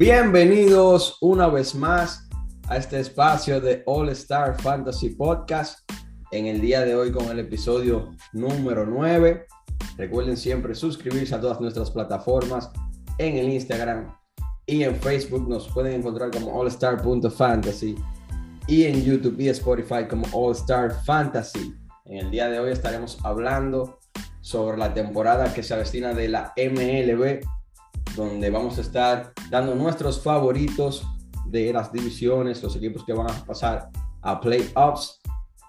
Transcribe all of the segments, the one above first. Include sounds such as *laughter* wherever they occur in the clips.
Bienvenidos una vez más a este espacio de All Star Fantasy Podcast. En el día de hoy con el episodio número 9. Recuerden siempre suscribirse a todas nuestras plataformas en el Instagram y en Facebook. Nos pueden encontrar como allstar.fantasy y en YouTube y Spotify como All Star Fantasy. En el día de hoy estaremos hablando sobre la temporada que se avecina de la MLB donde vamos a estar dando nuestros favoritos de las divisiones, los equipos que van a pasar a playoffs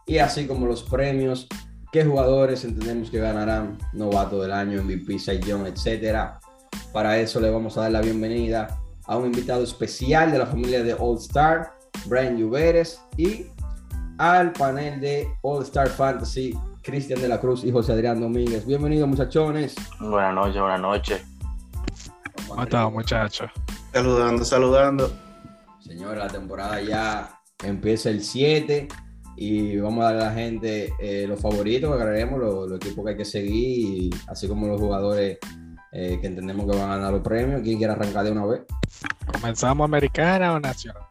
y así como los premios, qué jugadores entendemos que ganarán novato del año, MVP, Young, etcétera. Para eso le vamos a dar la bienvenida a un invitado especial de la familia de All Star, Brian Lluveres, y al panel de All Star Fantasy, Cristian de la Cruz y José Adrián Domínguez. Bienvenidos, muchachones. Buenas noches, buenas noches. ¿Cómo están, muchachos? Saludando, saludando. Señores, la temporada ya empieza el 7 y vamos a darle a la gente eh, los favoritos que agarraremos, los, equipos que hay que seguir, así como los jugadores eh, que entendemos que van a ganar los premios. ¿Quién quiere arrancar de una vez? ¿Comenzamos americana o nacional?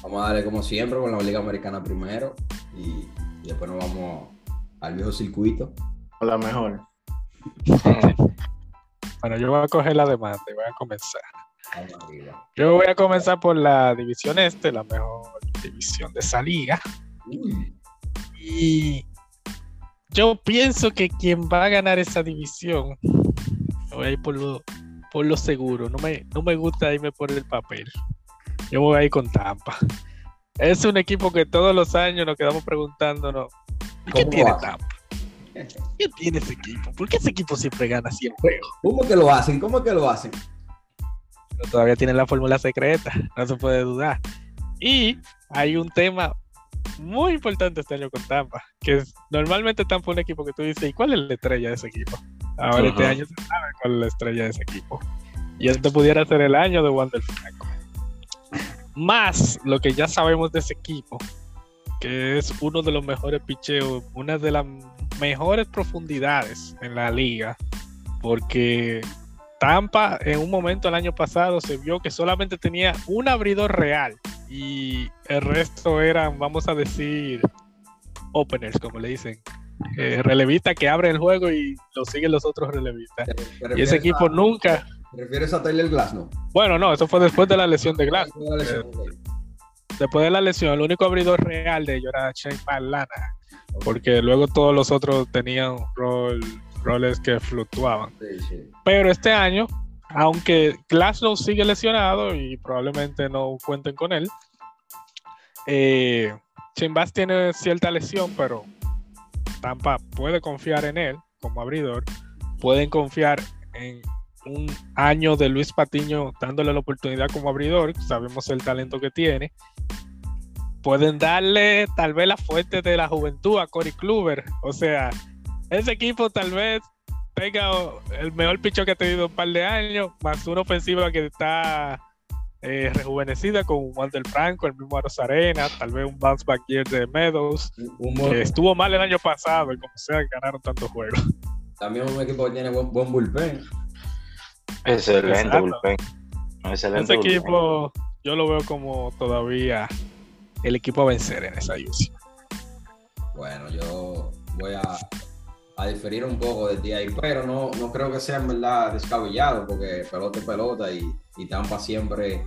Vamos a darle como siempre con la Liga Americana primero y, después nos vamos al viejo circuito. la mejor. *laughs* Bueno, yo voy a coger la demanda y voy a comenzar. Yo voy a comenzar por la división este, la mejor división de esa liga. Y yo pienso que quien va a ganar esa división, voy a ir por lo, por lo seguro. No me, no me gusta irme por el papel. Yo voy a ir con Tampa. Es un equipo que todos los años nos quedamos preguntándonos, ¿qué tiene Tampa? ¿Qué tiene ese equipo? ¿Por qué ese equipo siempre gana siempre? ¿Cómo que lo hacen? ¿Cómo que lo hacen? Pero todavía tienen la fórmula secreta, no se puede dudar. Y hay un tema muy importante este año con Tampa, que es, normalmente Tampa es un equipo que tú dices, ¿y cuál es la estrella de ese equipo? Ahora este año se sabe cuál es la estrella de ese equipo. Y este pudiera ser el año de Wander Franco. Más lo que ya sabemos de ese equipo, que es uno de los mejores picheos, una de las mejores profundidades en la liga, porque Tampa en un momento el año pasado se vio que solamente tenía un abridor real y el resto eran, vamos a decir, openers, como le dicen. Eh, relevistas que abren el juego y lo siguen los otros relevistas. Y ese equipo nunca. ¿Te refieres a Tyler Glass, no? Bueno, no, eso fue después de la lesión de Glass. Después de la lesión, el único abridor real de ellos era Shane Lana, porque luego todos los otros tenían roles que fluctuaban. Pero este año, aunque Glasgow sigue lesionado y probablemente no cuenten con él, eh, tiene cierta lesión, pero Tampa puede confiar en él como abridor. Pueden confiar en un año de Luis Patiño dándole la oportunidad como abridor. Sabemos el talento que tiene pueden darle tal vez la fuente de la juventud a Cory Kluber. O sea, ese equipo tal vez tenga el mejor picho que ha tenido un par de años, más una ofensiva que está eh, rejuvenecida con Wander Franco, el mismo Aros Arena, tal vez un bounce back year de Meadows, que estuvo mal el año pasado y como sea ganaron tantos juegos. También un equipo que tiene buen, bullpen. Excelente bullpen. Excelente Ese equipo yo lo veo como todavía el equipo a vencer en esa UCI. Bueno, yo voy a, a, diferir un poco de ti ahí, pero no, no creo que sea en verdad descabellado, porque pelota es pelota y, y Tampa siempre,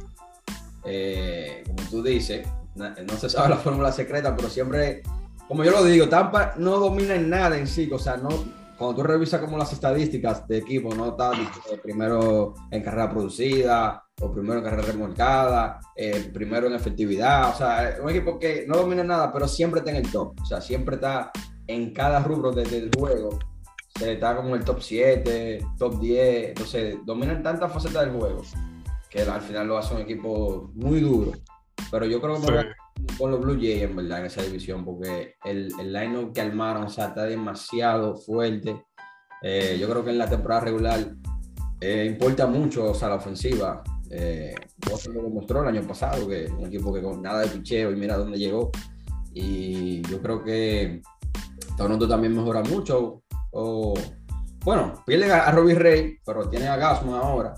eh, como tú dices, no se sabe la fórmula secreta, pero siempre, como yo lo digo, Tampa no domina en nada en sí, o sea, no, cuando tú revisas como las estadísticas de equipo, no está primero en carrera producida, o primero en carrera remolcada, eh, primero en efectividad. O sea, un equipo que no domina nada, pero siempre está en el top. O sea, siempre está en cada rubro del juego. O está como el top 7, top 10. Entonces, dominan tantas facetas del juego que al final lo hace un equipo muy duro. Pero yo creo que con los Blue Jays, en verdad, en esa división, porque el, el line-up que armaron, o sea, está demasiado fuerte. Eh, yo creo que en la temporada regular eh, importa mucho, o sea, la ofensiva. Eh, Boston lo demostró el año pasado, que un equipo que con nada de picheo y mira dónde llegó. Y yo creo que Toronto también mejora mucho. O, bueno, pierde a, Robbie Ray, pero tiene a Gasman ahora.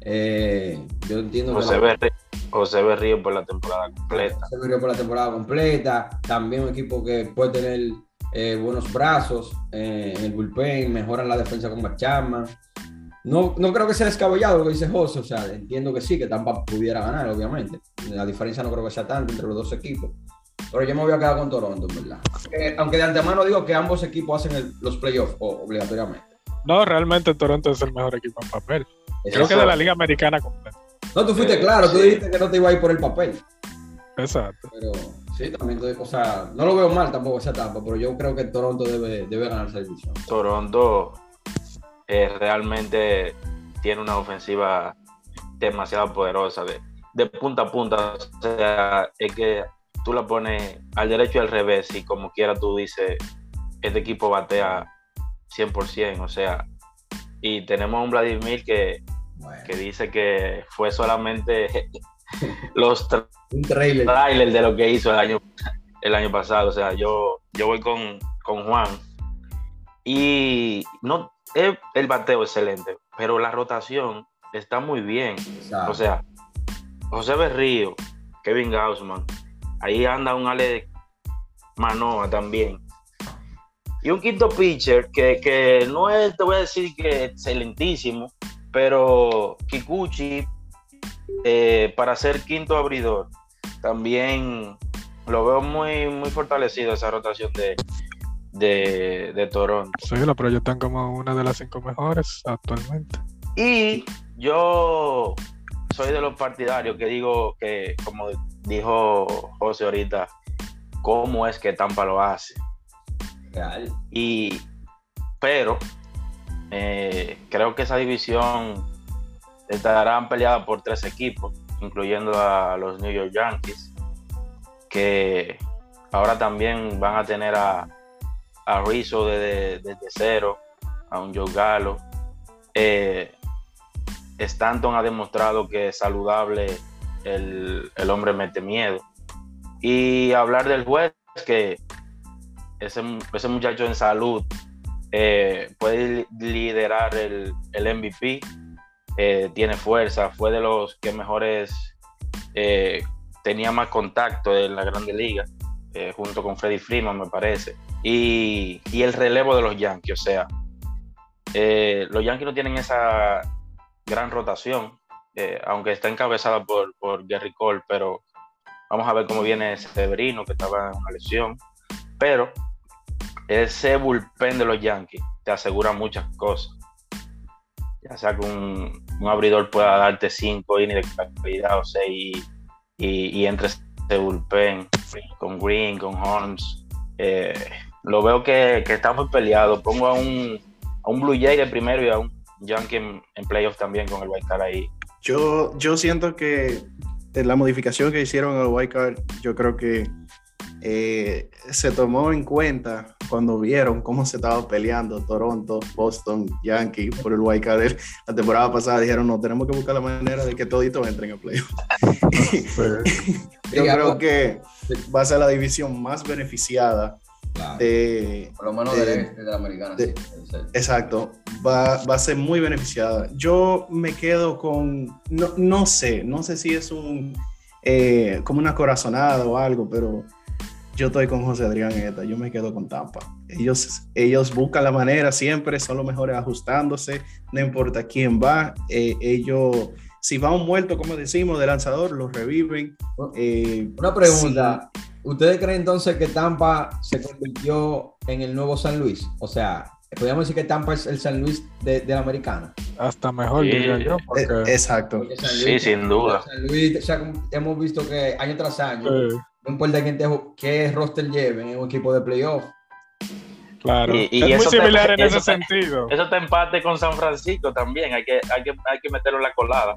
Eh, yo entiendo José, Berrío, José Berrío por la temporada completa. José Berrío por la temporada completa. También un equipo que puede tener eh, buenos brazos eh, en el bullpen, mejoran la defensa con Bachama. No, no creo que sea descabellado lo que dice José, o sea, entiendo que sí, que Tampa pudiera ganar, obviamente. La diferencia no creo que sea tanto entre los dos equipos. Pero yo me voy a quedar con Toronto, ¿verdad? aunque de antemano digo que ambos equipos hacen los playoffs obligatoriamente. No, realmente Toronto es el mejor equipo en papel. Creo que de la Liga Americana completa. No, tú fuiste claro, tú dijiste que no te iba a ir por el papel. Exacto. Pero sí, también, o sea, no lo veo mal tampoco esa etapa, pero yo creo que Toronto debe, debe ganar esa división. Toronto eh, realmente tiene una ofensiva demasiado poderosa de, de punta a punta. O sea, es que tú la pones al derecho y al revés y como quiera tú dices, este equipo batea 100%, o sea, y tenemos un Vladimir que, que dice que fue solamente *laughs* los trailers de lo que hizo el año, el año pasado, o sea, yo, yo voy con, con Juan. Y no, el bateo excelente, pero la rotación está muy bien, o sea, José Berrío, Kevin Gaussman, Ahí anda un Ale Manoa también. Y un quinto pitcher que, no es, te voy a decir que excelentísimo, pero Kikuchi, eh, para ser quinto abridor, también lo veo muy, muy fortalecido esa rotación de, de, de Toronto. Sí, la proyectan como una de las cinco mejores actualmente. Y yo soy de los partidarios que digo que, como dijo José ahorita, cómo es que Tampa lo hace. Y, pero eh, creo que esa división estará peleada por tres equipos, incluyendo a los New York Yankees, que ahora también van a tener a, a Rizzo desde, cero, a un Joe Gallo. Eh, Stanton ha demostrado que es saludable el, hombre mete miedo. Y hablar del juez, que ese, ese muchacho en salud eh, puede liderar el, el MVP, eh, tiene fuerza, fue de los que mejores eh, tenía más contacto en la Grande Liga, junto con Freddy Freeman, me parece. Y, y, el relevo de los Yankees, o sea, los Yankees no tienen esa gran rotación, eh, aunque está encabezada por, por Gary Cole, pero vamos a ver cómo viene Severino, que estaba en una lesión. Pero ese bullpen de los Yankees te asegura muchas cosas. Ya sea que un, abridor pueda darte 5 innings o 6 y, entre ese bullpen con Green, con Holmes. Eh, lo veo que, está muy peleado. Pongo a un, a un Blue Jay de primero y a un Yankee en, en playoffs también con el Card ahí yo, yo siento que la modificación que hicieron al White Card, yo creo que eh, se tomó en cuenta cuando vieron cómo se estaba peleando Toronto, Boston, Yankee por el White Card. La temporada pasada dijeron, no, tenemos que buscar la manera de que toditos entren a playoff. *laughs* *laughs* yo creo que va a ser la división más beneficiada de, Por lo menos de, la americana. exacto, va, a ser muy beneficiada. Yo me quedo con, no, no sé, no sé si es un, eh, como una corazonada o algo, pero yo estoy con José Adrián Eta, yo me quedo con Tampa. Ellos, ellos buscan la manera siempre, son los mejores ajustándose, no importa quién va, eh, ellos si va un muerto, como decimos, de lanzador, los reviven. Eh, una pregunta. ¿Ustedes creen entonces que Tampa se convirtió en el nuevo San Luis? O sea, podríamos decir que Tampa es el San Luis de, la americana. Hasta mejor, diría yo. Eh, exacto. sí, sin duda. San Luis, o sea, hemos visto que año tras año, no importa quién te, qué roster lleven en un equipo de playoff. Claro, y, es muy similar en ese sentido. Eso te empate con San Francisco también, hay que, hay que, hay que meterlo en la colada.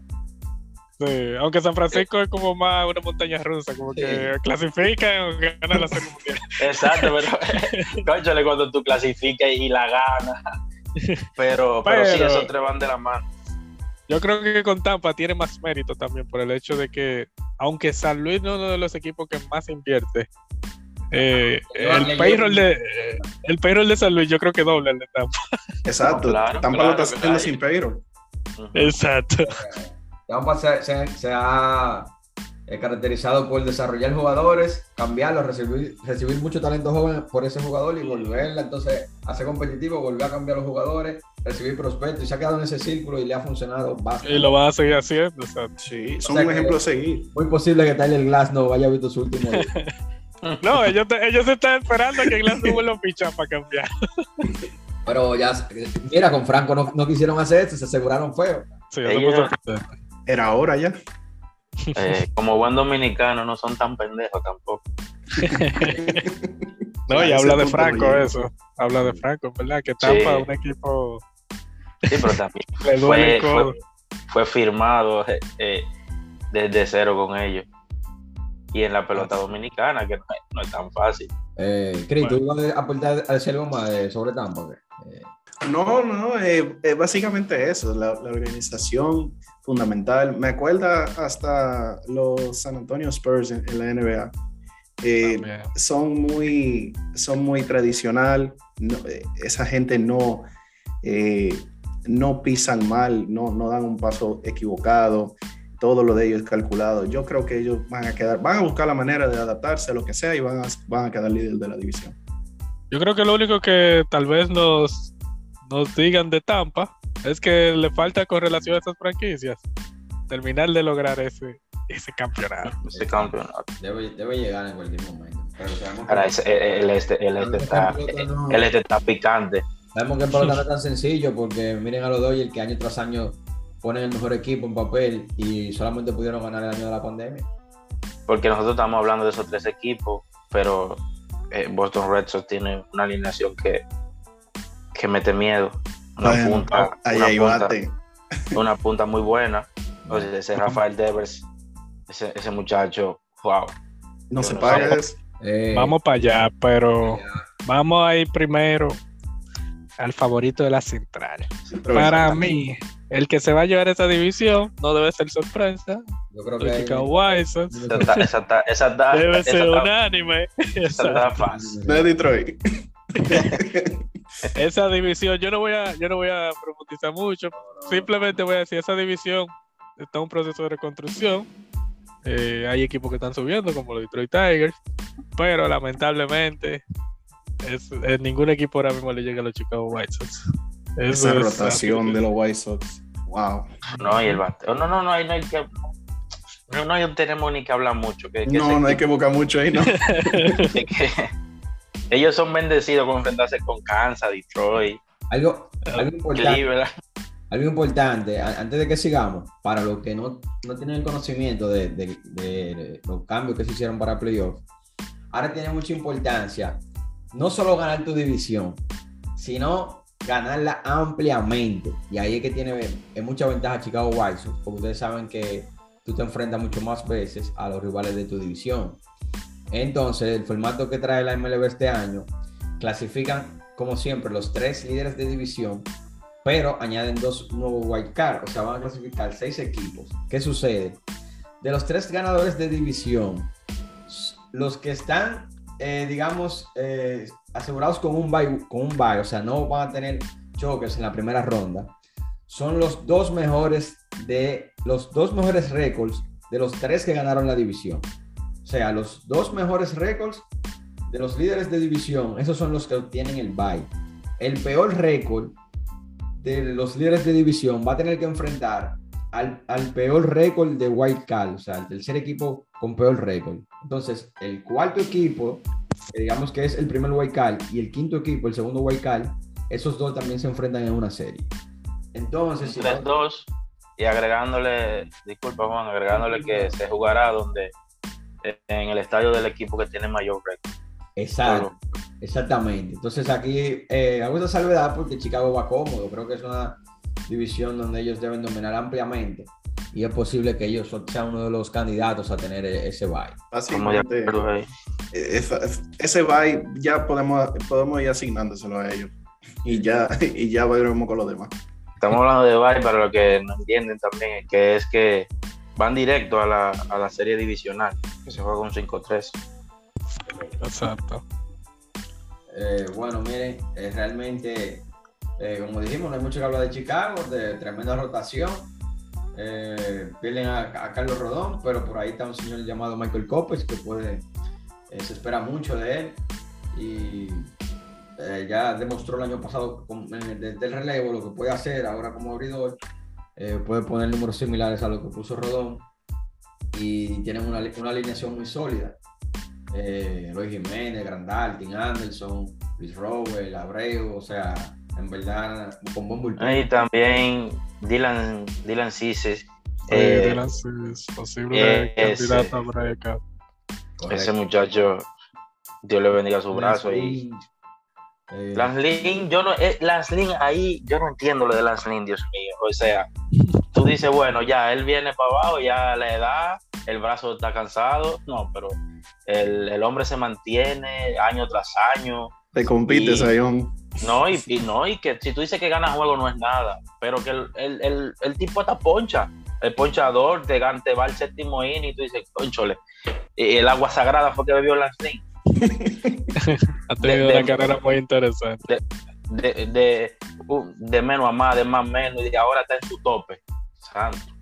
Sí, aunque San Francisco es como más una montaña rusa, como que clasifica y gana la Serie Mundial. *laughs* Exacto, pero *laughs* conchale cuando tú clasificas y la ganas. *laughs* Pero, pero, sí, esos tres van de la mano. Yo creo que con Tampa tiene más mérito también por el hecho de que, aunque San Luis no es uno de los equipos que más invierte, eh, el, payroll de, el payroll de San Luis yo creo que doble el de Tampa. Exacto, Tampa lo está haciendo sin payroll. Exacto. se, se ha eh, caracterizado por desarrollar jugadores, cambiarlos, recibir, recibir mucho talento joven por ese jugador y volverla entonces a ser competitivo, volver a cambiar los jugadores, recibir prospectos y se ha quedado en ese círculo y le ha funcionado bastante. Y lo va a seguir haciendo. Sí, son un ejemplo a seguir. Muy posible que Tyler Glass no vaya visto su último *laughs* No, ellos, ellos están esperando a que Glass no vuelva a pichar para cambiar. Pero ya, mira, con Franco no, no quisieron hacer esto, se aseguraron feo. Sí, Era hora ya. Eh, *laughs* como buen dominicano, no son tan pendejos tampoco. no, y habla de Franco eso. Habla de Franco, ¿verdad? Que Tampa un equipo. Sí, pero también *laughs* fue, fue, firmado eh, eh, desde cero con ellos. Y en la pelota dominicana, que no, es tan fácil. Eh, Cris, ¿tú ibas a aportar a decir algo más sobre Tampa? No, no, básicamente eso, la, la organización fundamental. Me acuerda hasta los San Antonio Spurs en, la NBA. Eh, son muy son muy tradicional eh, esa gente no eh, no pisan mal no, no dan un paso equivocado todo lo de ellos es calculado yo creo que ellos van a quedar van a buscar la manera de adaptarse a lo que sea y van a, van a quedar líderes de la división yo creo que lo único que tal vez nos nos digan de Tampa es que le falta con relación a estas franquicias terminar de lograr ese, ese campeonato. Ese campeonato. Debe, debe llegar en cualquier momento. Ahora, el, este, el, este está, el este está picante. Sabemos que el pelota no es *laughs* tan sencillo porque miren a los Dodgers que año tras año ponen el mejor equipo en papel y solamente pudieron ganar el año de la pandemia. Porque nosotros estamos hablando de esos tres equipos, pero eh, Boston Red Sox tiene una alineación que, que mete miedo. Una punta, una, *laughs* punta, muy buena. ese Rafael Devers, ese, muchacho, wow. No se paga eh, vamos para allá, pero vamos a ir primero al favorito de la central. Para mí, el que se va a llevar esa división no debe ser sorpresa. Yo creo que Chicago White Sox. Debe ser unánime. Esa fácil. De Detroit. *laughs* esa división, yo no voy a, yo no voy a profundizar mucho, simplemente voy a decir, esa división está en un proceso de reconstrucción. Eh, hay equipos que están subiendo, como los Detroit Tigers, pero lamentablemente es, ningún equipo ahora mismo le llega a los Chicago White Sox. Esa rotación de los White Sox. Wow. No, y el bateo. No, no, no, hay, no hay que. No, no tenemos ni que hablar mucho. Que, no, no hay que buscar mucho ahí, ¿no? *laughs* ellos son bendecidos con enfrentarse con Kansas, Detroit. Algo, algo importante. Algo importante, antes de que sigamos, para los que no, no tienen el conocimiento de, de, los cambios que se hicieron para playoffs, ahora tiene mucha importancia no solo ganar tu división, sino ganarla ampliamente. Y ahí es que tiene es mucha ventaja Chicago White Sox, porque ustedes saben que tú te enfrentas mucho más veces a los rivales de tu división. Entonces, el formato que trae la MLB este año, clasifican como siempre los tres líderes de división, pero añaden dos nuevos wild card, o sea, van a clasificar seis equipos. ¿Qué sucede? De los tres ganadores de división, los que están, eh, digamos, eh, asegurados con un bye, con un bye, o sea, no van a tener choques en la primera ronda, son los dos mejores de los dos mejores récords de los tres que ganaron la división. O sea, los dos mejores récords de los líderes de división, esos son los que obtienen el bye. El peor récord de los líderes de división va a tener que enfrentar al, peor récord de White Card, o sea, el tercer equipo con peor récord. Entonces, el cuarto equipo, digamos que es el primer White Card, y el quinto equipo, el segundo White Card, esos dos también se enfrentan en una serie. Entonces, si dos, y agregándole, disculpa Juan, agregándole que se jugará donde en el estadio del equipo que tiene mayor récord. Exacto, exactamente. Entonces aquí eh, hago esta salvedad porque Chicago va cómodo. Creo que es una división donde ellos deben dominar ampliamente y es posible que ellos sean uno de los candidatos a tener e-, ese bye. Básicamente, eh, ese bye ya podemos, podemos ir asignándoselo a ellos y ya, y ya veremos con los demás. Estamos hablando de bye, para lo que no entienden también que es que van directo a la, a la serie divisional, que se juega con 5-3. Exacto. Eh, bueno, miren, eh, realmente, eh, como dijimos, no hay mucho que hablar de Chicago, de tremenda rotación. Eh, pierden a, Carlos Rodón, pero por ahí está un señor llamado Michael Copes que puede, eh, se espera mucho de él y eh, ya demostró el año pasado desde el relevo lo que puede hacer ahora como abridor. Puede poner números similares a lo que puso Rodón y tienen una, una alineación muy sólida. Luis Jiménez, Grandal, Tim Anderson, Luis Robert, Abreu, o sea, en verdad, con buen Y también Dylan, Dylan Cises. Eh, Dylan Cises, posible eh, candidato a breakout. Ese muchacho, Dios le bendiga su brazo. Y, eh, Lanslin, yo no, eh, Lanslin ahí, yo no entiendo lo de Lanslin, Dios mío. O sea, tú dices, bueno, ya él viene para abajo, ya la edad, el brazo está cansado. No, pero el, el hombre se mantiene año tras año. Te compites, Sayón. No, y, no, y que si tú dices que gana juego no es nada, pero que el, tipo está poncha, el ponchador te, te va al séptimo in y tú dices, conchole, el agua sagrada fue que bebió Lansing. *laughs* ha tenido una carrera muy interesante. De, de, menos a más, de más a menos, y ahora está en su tope.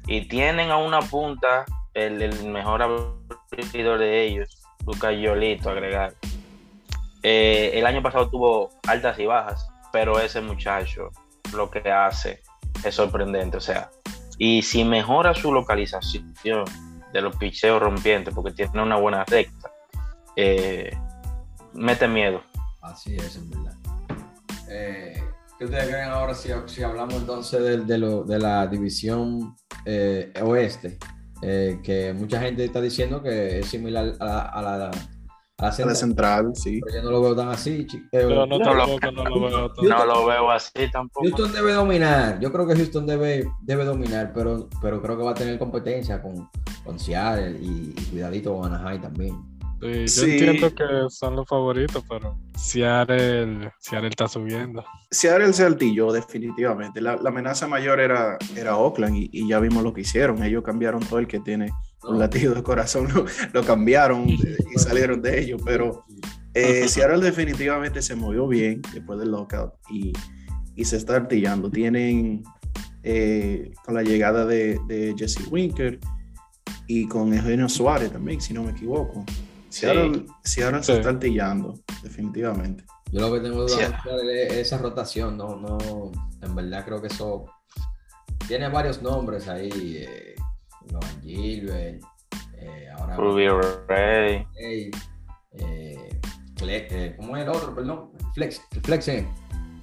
Y tienen a una punta el, mejor abridor de ellos, Lucas Yolito, agregar. Eh, el año pasado tuvo altas y bajas, pero ese muchacho lo que hace es sorprendente. O sea, y si mejora su localización de los picheos rompientes, porque tiene una buena recta, eh, mete miedo. Así es, en verdad. Eh, ¿Qué ustedes creen ahora si, si hablamos entonces de, de, lo, de la división oeste? que mucha gente está diciendo que es similar a la a la central, sí. Pero yo no lo veo tan así, no, no, lo, veo así tampoco. Houston debe dominar. Yo creo que Houston debe, debe dominar, pero, pero creo que va a tener competencia con, con Seattle y, cuidadito con Anaheim también. Sí, yo entiendo que son los favoritos, pero Seattle, Seattle está subiendo. Seattle se altilló definitivamente. La, amenaza mayor era, era Oakland y, y, ya vimos lo que hicieron. Ellos cambiaron todo el que tiene un latido de corazón *laughs* lo, cambiaron y salieron de ellos, pero eh, *laughs* Seattle definitivamente se movió bien después del lockout y, se está artillando. Tienen eh, con la llegada de, Jesse Winker y con Eugenio Suárez también, si no me equivoco. Seattle, se está artillando, definitivamente. Yo lo que tengo duda es esa rotación, no, no, en verdad creo que eso tiene varios nombres ahí. Eh, Noah Gilbert, eh, ahora Ruby Ray. eh, eh, ¿Cómo es el otro? Perdón, Flex, Flexing.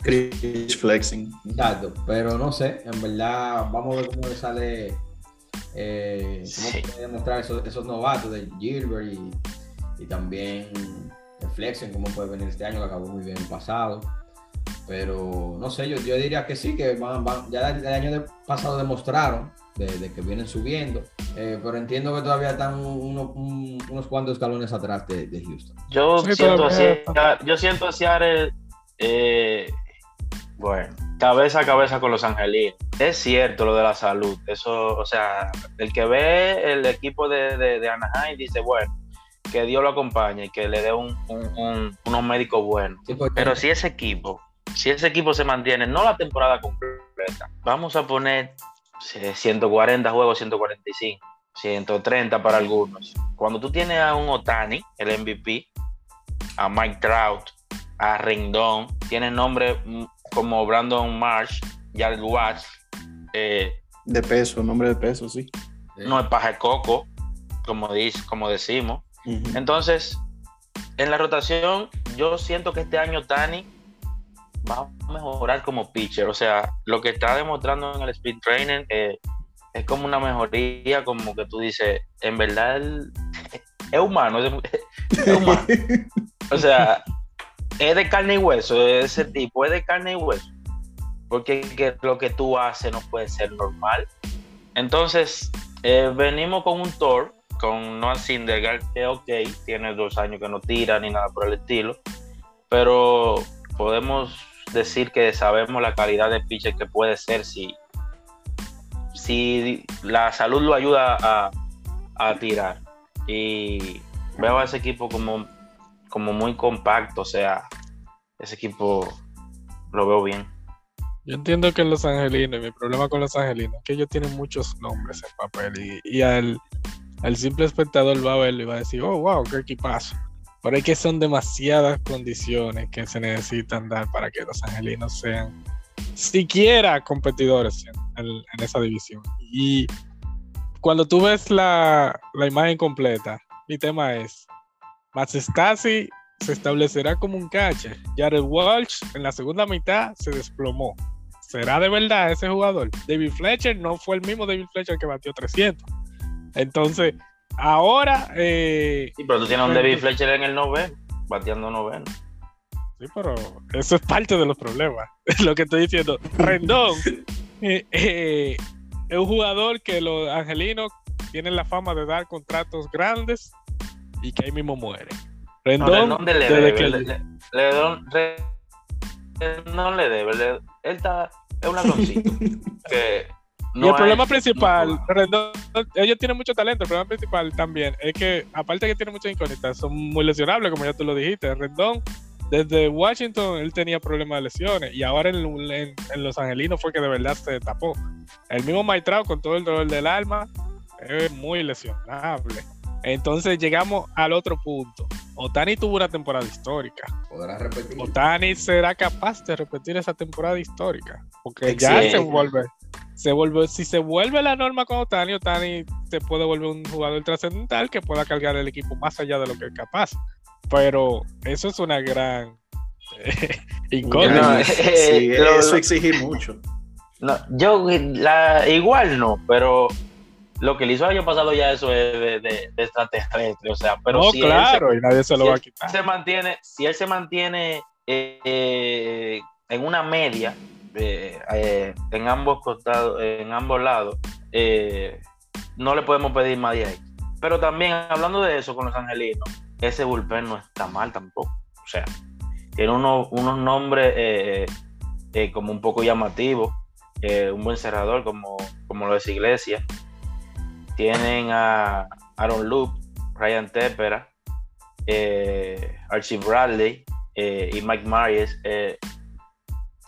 Chris Flexing. Exacto, pero no sé, en verdad, vamos a ver cómo le sale. Eh, cómo puede demostrar esos, esos, novatos de Gilbert y, y también el cómo puede venir este año, que acabó muy bien el pasado. Pero no sé, yo, yo diría que sí, que van, van, ya el año pasado demostraron de, que vienen subiendo, eh, pero entiendo que todavía están unos cuantos escalones atrás de, Houston. Yo, siento hacia, yo siento eh, bueno, cabeza a cabeza con los angelinos. Es cierto lo de la salud, eso, o sea, el que ve el equipo de, de, Anaheim dice, bueno, que Dios lo acompañe y que le dé un, unos médicos buenos. Pero si ese equipo, si ese equipo se mantiene, no la temporada completa, vamos a poner 140 juegos, 145, 130 para algunos. Cuando tú tienes a un Otani, el MVP, a Mike Trout, a Rendon, tienes nombres mm, como Brandon Marsh, Jared Watts. Eh, de peso, nombre de peso, sí. No es paja coco, como, dice, como decimos. Entonces, en la rotación, yo siento que este año Otani va a mejorar como pitcher. O sea, lo que está demostrando en el speed training eh, es como una mejoría, como que tú dices, en verdad es humano, es, *laughs* humano. o sea, es de carne y hueso, ese tipo es de carne y hueso. Porque lo que tú haces no puede ser normal. Entonces, eh, venimos con un tour con Noah Syndergaard, que ok, tiene dos años que no tira ni nada por el estilo, pero podemos decir que sabemos la calidad de pitcher que puede ser si, si la salud lo ayuda a, a tirar. Y veo a ese equipo como, como muy compacto, o sea, ese equipo lo veo bien. Yo entiendo que los angelinos, mi problema con los angelinos es que ellos tienen muchos nombres en papel y, al, simple espectador va a verlo y va a decir, oh, wow, qué equipazo. Pero es que son demasiadas condiciones que se necesitan dar para que los angelinos sean siquiera competidores en, esa división. Y cuando tú ves la, imagen completa, mi tema es, Stasi se establecerá como un catcher. Jared Walsh en la segunda mitad se desplomó. ¿Será de verdad ese jugador? David Fletcher no fue el mismo David Fletcher que batió 300. Entonces, ahora... Eh, sí, pero tú tienes un David Fletcher en el noveno, bateando noveno. Sí, pero eso es parte de los problemas. Es *laughs* lo que estoy diciendo. Rendón *laughs* eh, eh, es un jugador que los angelinos tienen la fama de dar contratos grandes y que ahí mismo muere. Rendón, no, le debe, que... le, no le debe, él está, es un ladroncito. *laughs* que y el problema principal, Rendón, ellos tienen mucho talento, el problema principal también es que, aparte de que tiene muchas incógnitas, son muy lesionables, como ya tú lo dijiste. Rendón, desde Washington, él tenía problemas de lesiones y ahora en, Los Angelinos fue que de verdad se tapó. El mismo Maitrao, con todo el dolor del alma, es muy lesionable. Entonces llegamos al otro punto. Otani tuvo una temporada histórica. ¿Podrá repetir? Otani será capaz de repetir esa temporada histórica. Porque ya se vuelve, se vuelve, si se vuelve la norma con Otani, Otani se puede volver un jugador trascendental que pueda cargar el equipo más allá de lo que es capaz. Pero eso es una gran *laughs* incógnita. sí, eso exige mucho. No, yo la, igual no, pero lo que le hizo el año pasado ya eso es de, de, extraterrestre, o sea, pero si claro, y nadie se lo va a quitar. Se mantiene, si él se mantiene eh, en una media eh, eh, en ambos costados, en ambos lados, no le podemos pedir más de ahí. Pero también hablando de eso con los angelinos, ese bullpen no está mal tampoco. O sea, tiene unos, unos nombres como un poco llamativos, un buen cerrador como, como lo es Iglesia tienen a Aaron Loop, Ryan Tepera, eh, Archie Bradley eh, y Mike Myers. Eh,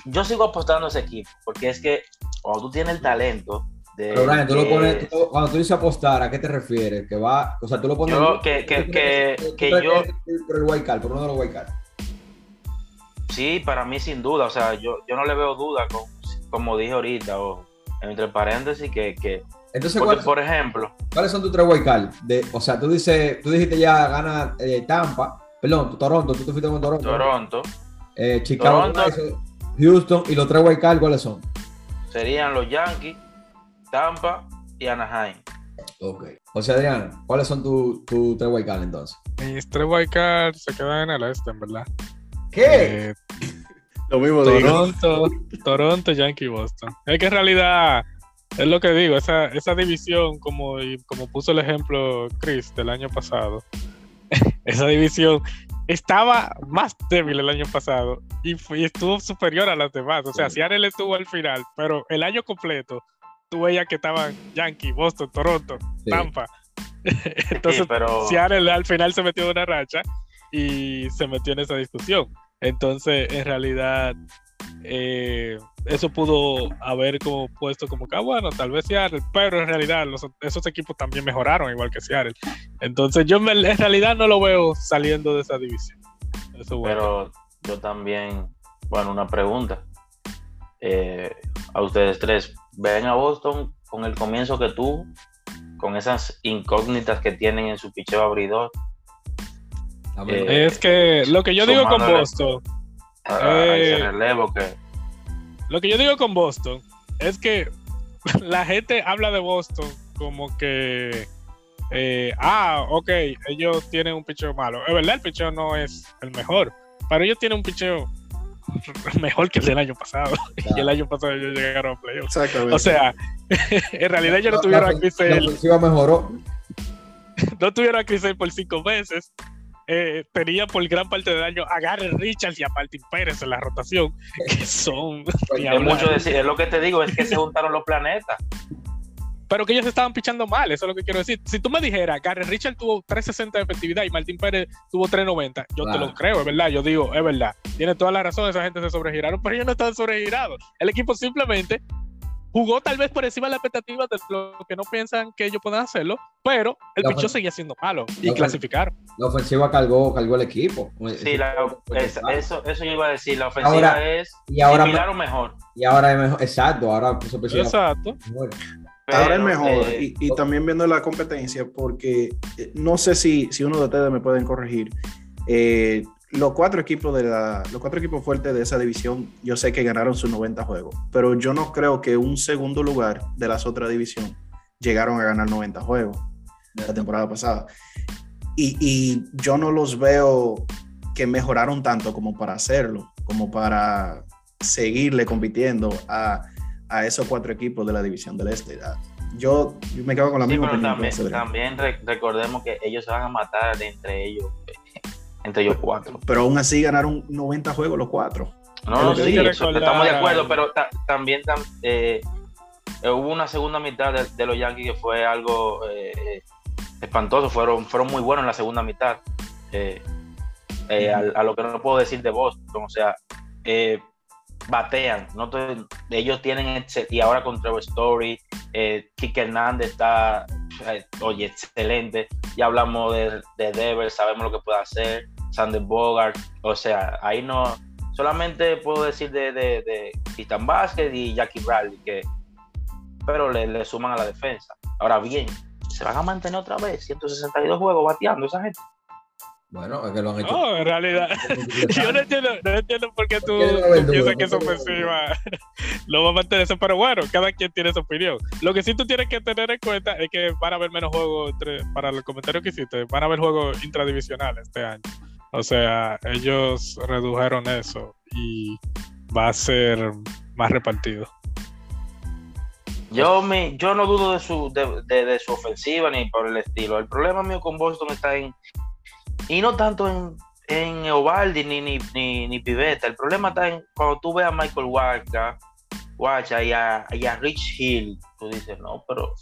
yo sigo apostando a ese equipo porque es que cuando tú tienes el talento. De, Pero Brian, tú lo pones, cuando tú dices apostar, ¿a qué te refieres? Que va, o sea, tú lo pones. Yo, que, que, que, que yo. Por el white card, por uno de los white card. Sí, para mí sin duda, o sea, yo, yo no le veo duda, con, como dije ahorita, o entre paréntesis, que, que entonces, por ejemplo, ¿cuáles son tus tres wildcards? O sea, tú dices, tú dijiste ya gana eh, Tampa, perdón, Toronto, tú te fuiste con Toronto. Toronto. Eh, Chicago, Houston y los tres wildcards, ¿cuáles son? Serían los Yankees, Tampa y Anaheim. Ok. O sea, Adrián, ¿cuáles son tus tu tres wildcards entonces? Mis tres wildcards se quedan en el este, en verdad. ¿Qué? Eh, Lo mismo Toronto, Toronto, Yankee, Boston. Es que en realidad es lo que digo, esa, esa división, como, como puso el ejemplo Chris del año pasado, *laughs* esa división estaba más débil el año pasado y, estuvo superior a las demás. O sea, Seattle estuvo al final, pero el año completo tú veías que estaban Yankee, Boston, Toronto, Tampa. *laughs* Entonces, pero... Seattle al final se metió en una racha y se metió en esa discusión. Entonces, en realidad, eh, eso pudo haber como puesto como que, ah, bueno, tal vez Seattle, pero en realidad esos equipos también mejoraron igual que Seattle. Entonces yo en realidad no lo veo saliendo de esa división. Pero yo también, bueno, una pregunta eh, a ustedes tres. ¿Ven a Boston con el comienzo que tuvo? Con esas incógnitas que tienen en su picheo abridor. Eh, es que lo que yo digo con Boston eh, lo que yo digo con Boston es que *laughs* la gente habla de Boston como que, eh, ah, ok, ellos tienen un picheo malo. Es verdad, el picheo no es el mejor, pero ellos tienen un picheo *laughs* mejor que el del año pasado. *laughs* Y el año pasado ellos llegaron a playoffs. O sea, en realidad ellos no tuvieron a Chris mejoró. no tuvieron a Chris por cinco meses eh, tenía por gran parte del año a Gary Richards y a Martin Pérez en la rotación, que son. Es mucho decir, es lo que te digo, es que se juntaron los planetas. pero que ellos estaban pichando mal, eso es lo que quiero decir. Si tú me dijeras, Gary Richard tuvo 360 de efectividad y Martín Pérez tuvo 390, yo te lo creo, es verdad, yo digo, es verdad. Tiene toda la razón, esa gente se sobregiraron, *laughs* pero ellos no estaban sobregirados. El equipo simplemente jugó tal vez por encima de la expectativa de lo que no piensan que ellos puedan hacerlo, pero el pichón seguía siendo malo y clasificaron. La ofensiva cargó, cargó el equipo. Sí, eso, eso yo iba a decir, la ofensiva es y ahora, similar o mejor. Y ahora es mejor, exacto, ahora Exacto. ahora es mejor, eh, y, también viendo la competencia, porque eh, no sé si, si uno de ustedes me pueden corregir. Eh, los cuatro equipos de la, los cuatro equipos fuertes de esa división, yo sé que ganaron sus 90 juegos, pero yo no creo que un segundo lugar de las otras divisiones llegaron a ganar 90 juegos de la temporada pasada. Y, y, yo no los veo que mejoraron tanto como para hacerlo, como para seguirle compitiendo a, a esos cuatro equipos de la división del Este. Yo, me quedo con la misma opinión. También, también recordemos que ellos se van a matar entre ellos entre ellos cuatro. Pero aún así ganaron 90 juegos los cuatro. No, sí, estamos de acuerdo, pero también eh, hubo una segunda mitad de, los Yankees que fue algo eh, espantoso, fueron, fueron muy buenos en la segunda mitad. Eh, a, lo que no puedo decir de Boston, o sea, batean, ¿no? ellos tienen, y ahora con Trevor Story, Kike Hernández está, oye, excelente, ya hablamos de, de Dever, sabemos lo que puede hacer, Sander Bogart, o sea, ahí no, solamente puedo decir de, de, de Tristan Vázquez y Jackie Bradley, que, pero le, le, suman a la defensa. Ahora bien, ¿se van a mantener otra vez 162 juegos bateando esa gente? Bueno, es que lo han hecho. No, en realidad, *laughs* yo no entiendo, no entiendo por qué tú, piensas que es ofensiva *laughs* lo va a mantener eso, pero bueno, cada quien tiene su opinión. Lo que sí tú tienes que tener en cuenta es que van a haber menos juegos, entre, para el comentario que hiciste, van a haber juegos intradivisionales este año. O sea, ellos redujeron eso y va a ser más repartido. Yo, me, yo no dudo de su, de, su ofensiva ni por el estilo. El problema mío con Boston está en. Y no tanto en, en Ovaldi ni, ni, ni, Piveta. El problema está en cuando tú ves a Michael Waka, Wacha y a, y a Rich Hill. Tú dices, no, pero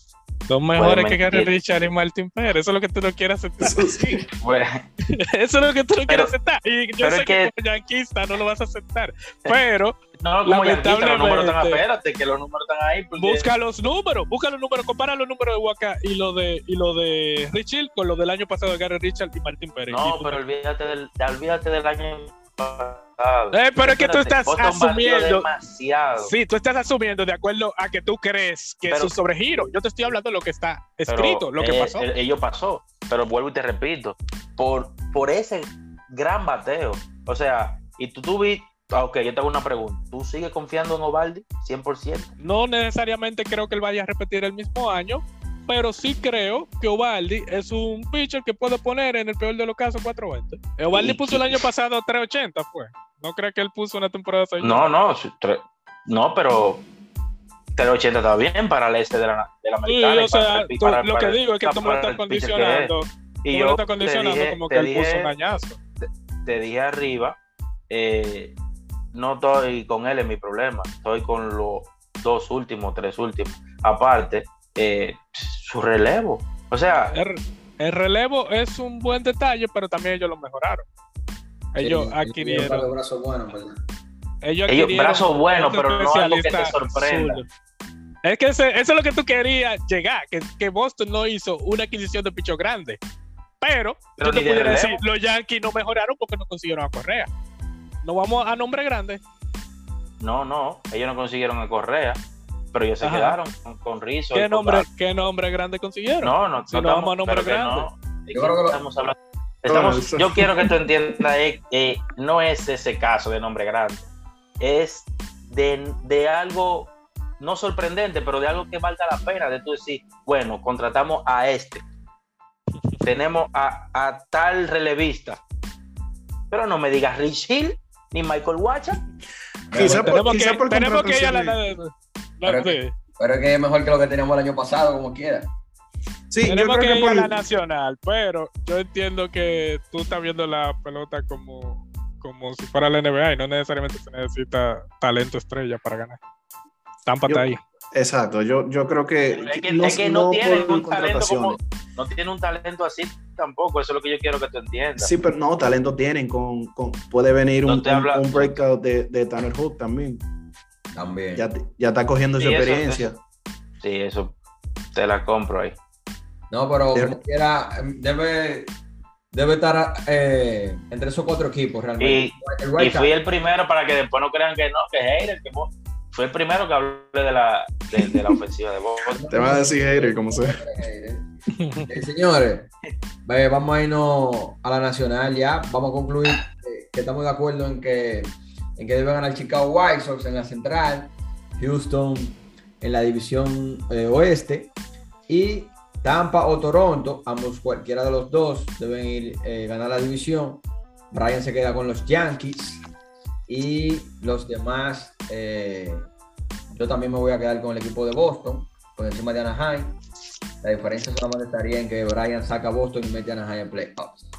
son mejores que Gary Richard y Martin Pérez. Eso es lo que tú no quieres aceptar. Eso, sí. *laughs* Eso es lo que tú no quieres aceptar. Y yo sé que, como yanquista no lo vas a aceptar. Pero. No, como yanquista, los números están. Espérate, que los números están ahí. Busca los números. Busca los números. Compara los números de Waka y lo de, y lo de Rich Hill con los del año pasado de Gary Richard y Martin Pérez. No, pero olvídate del, olvídate del año pasado eh, pero es que tú estás asumiendo. Demasiado. Sí, tú estás asumiendo de acuerdo a que tú crees que es un sobregiro. Yo te estoy hablando de lo que está escrito, lo que pasó. ello pasó. Pero vuelvo y te repito, por, por ese gran bateo. O sea, y tú, vi, ah, ok, yo te hago una pregunta. ¿Tú sigues confiando en Ovaldi 100%? No necesariamente creo que él vaya a repetir el mismo año, pero sí creo que Ovaldi es un pitcher que puede poner en el peor de los casos 420. Ovaldi puso el año pasado 380, fue. ¿No crees que él puso una temporada No, no, no, pero 380 está bien para el este de la, de la americana. Sí, o sea, lo que digo es que tú me estás condicionando. Y yo lo estás condicionando como que él puso un dañazo. Te, dije arriba, eh, no estoy con él en mi problema, estoy con los dos últimos, tres últimos. Aparte, eh, su relevo. O sea, el, relevo es un buen detalle, pero también ellos lo mejoraron. Ellos adquirieron. Brazos buenos, Ellos, ellos brazos buenos, pero no algo que te sorprenda. Es que eso es lo que tú querías llegar, que, que, Boston no hizo una adquisición de picho grande. Pero, yo te pudiera decir, los Yankees no mejoraron porque no consiguieron a Correa. No vamos a nombre grande. No, no, ellos no consiguieron a Correa pero ellos se quedaron con, con Rizzo. ¿Qué nombre, ¿Qué nombre grande consiguieron? No, no, si no, vamos a nombre grande. yo, estamos hablando, estamos, yo quiero que tú entiendas que no es ese caso de nombre grande, es de, de, algo no sorprendente, pero de algo que valga la pena de tú decir, bueno, contratamos a este, *laughs* tenemos a, a tal relevista, pero no me digas Rich Hill ni Michael Wacha. Quizá tenemos, que, tenemos que ir a la, pero, pero, que es mejor que lo que teníamos el año pasado, como quiera. Sí, Tenemos que, ir a la nacional, pero yo entiendo que tú estás viendo la pelota como, como si fuera la NBA y no necesariamente se necesita talento estrella para ganar. Tampa está ahí. Exacto, yo, yo creo que. Es que no, es que no, tiene un talento como. No tiene un talento así tampoco, eso es lo que yo quiero que tú entiendas. Sí, pero no, talento tienen. Con, con puede venir un, un, breakout de, de Tanner Hook también. También. Ya, ya está cogiendo su experiencia. sí, eso te la compro ahí. No, pero como quiera, debe, debe estar eh, entre esos cuatro equipos realmente. Y, fui el primero para que después no crean que no, que hater, que fue el primero que hablé de la, de, la ofensiva de Boston. Te vas a decir hater, como sea. *laughs* Eh, señores, vamos a irnos a la nacional ya. Vamos a concluir que estamos de acuerdo en que, en que debe ganar Chicago White Sox en la central, Houston en la división eh, oeste y Tampa o Toronto, ambos cualquiera de los dos deben ir eh, ganar la división. Brian se queda con los Yankees y los demás, eh, yo también me voy a quedar con el equipo de Boston, por encima de Anaheim. La diferencia solamente estaría en que Brian saca Boston y mete a Anaheim en playoffs.